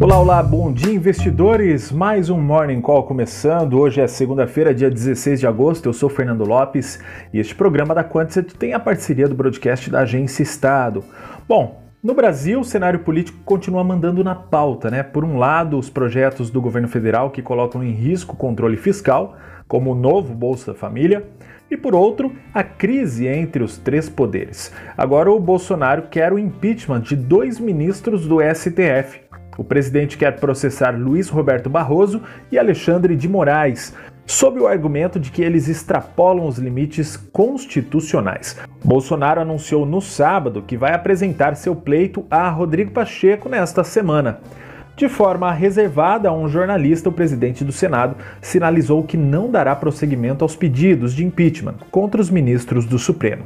Olá, olá, bom dia investidores! Mais um Morning Call começando. Hoje é segunda-feira, dia 16 de agosto. Eu sou Fernando Lopes e este programa da Quantset tem a parceria do broadcast da Agência Estado. Bom, no Brasil, o cenário político continua mandando na pauta, né? Por um lado, os projetos do governo federal que colocam em risco o controle fiscal, como o novo Bolsa Família, e por outro, a crise entre os três poderes. Agora, o Bolsonaro quer o impeachment de dois ministros do STF, o presidente quer processar Luiz Roberto Barroso e Alexandre de Moraes, sob o argumento de que eles extrapolam os limites constitucionais. Bolsonaro anunciou no sábado que vai apresentar seu pleito a Rodrigo Pacheco nesta semana. De forma reservada a um jornalista, o presidente do Senado sinalizou que não dará prosseguimento aos pedidos de impeachment contra os ministros do Supremo.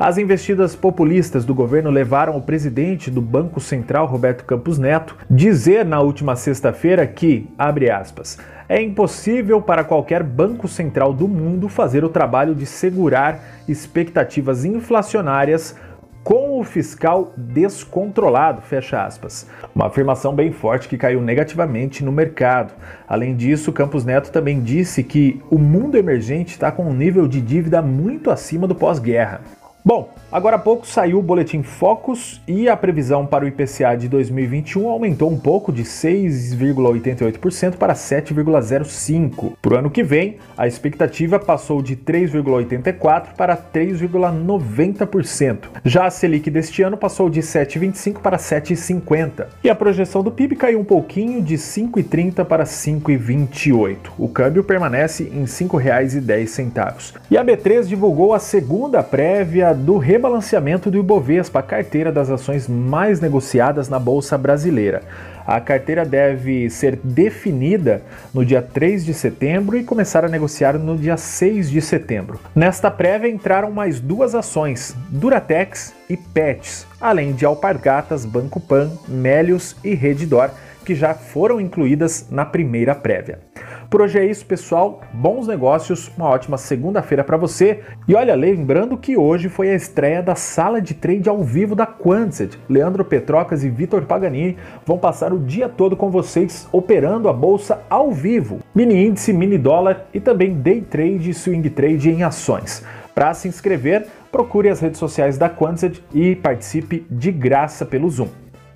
As investidas populistas do governo levaram o presidente do Banco Central, Roberto Campos Neto, dizer na última sexta-feira que, abre aspas, é impossível para qualquer banco central do mundo fazer o trabalho de segurar expectativas inflacionárias com o fiscal descontrolado, fecha aspas. Uma afirmação bem forte que caiu negativamente no mercado. Além disso, Campos Neto também disse que o mundo emergente está com um nível de dívida muito acima do pós-guerra. Bom, agora há pouco saiu o boletim Focus e a previsão para o IPCA de 2021 aumentou um pouco de 6,88% para 7,05%. Para o ano que vem, a expectativa passou de 3,84% para 3,90%. Já a Selic deste ano passou de 7,25% para 7,50%. E a projeção do PIB caiu um pouquinho de 5,30% para 5,28%. O câmbio permanece em R$ 5,10. E a B3 divulgou a segunda prévia do rebalanceamento do Ibovespa, a carteira das ações mais negociadas na Bolsa Brasileira. A carteira deve ser definida no dia 3 de setembro e começar a negociar no dia 6 de setembro. Nesta prévia entraram mais duas ações, Duratex e Pets, além de Alpargatas, Banco Pan, Melios e Redditor, que já foram incluídas na primeira prévia. Por hoje é isso, pessoal. Bons negócios, uma ótima segunda-feira para você. E olha, lembrando que hoje foi a estreia da sala de trade ao vivo da Quantset. Leandro Petrocas e Vitor Paganini vão passar o dia todo com vocês operando a bolsa ao vivo. Mini índice, mini dólar e também day trade e swing trade em ações. Para se inscrever, procure as redes sociais da Quantset e participe de graça pelo Zoom.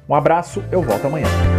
Um abraço, eu volto amanhã.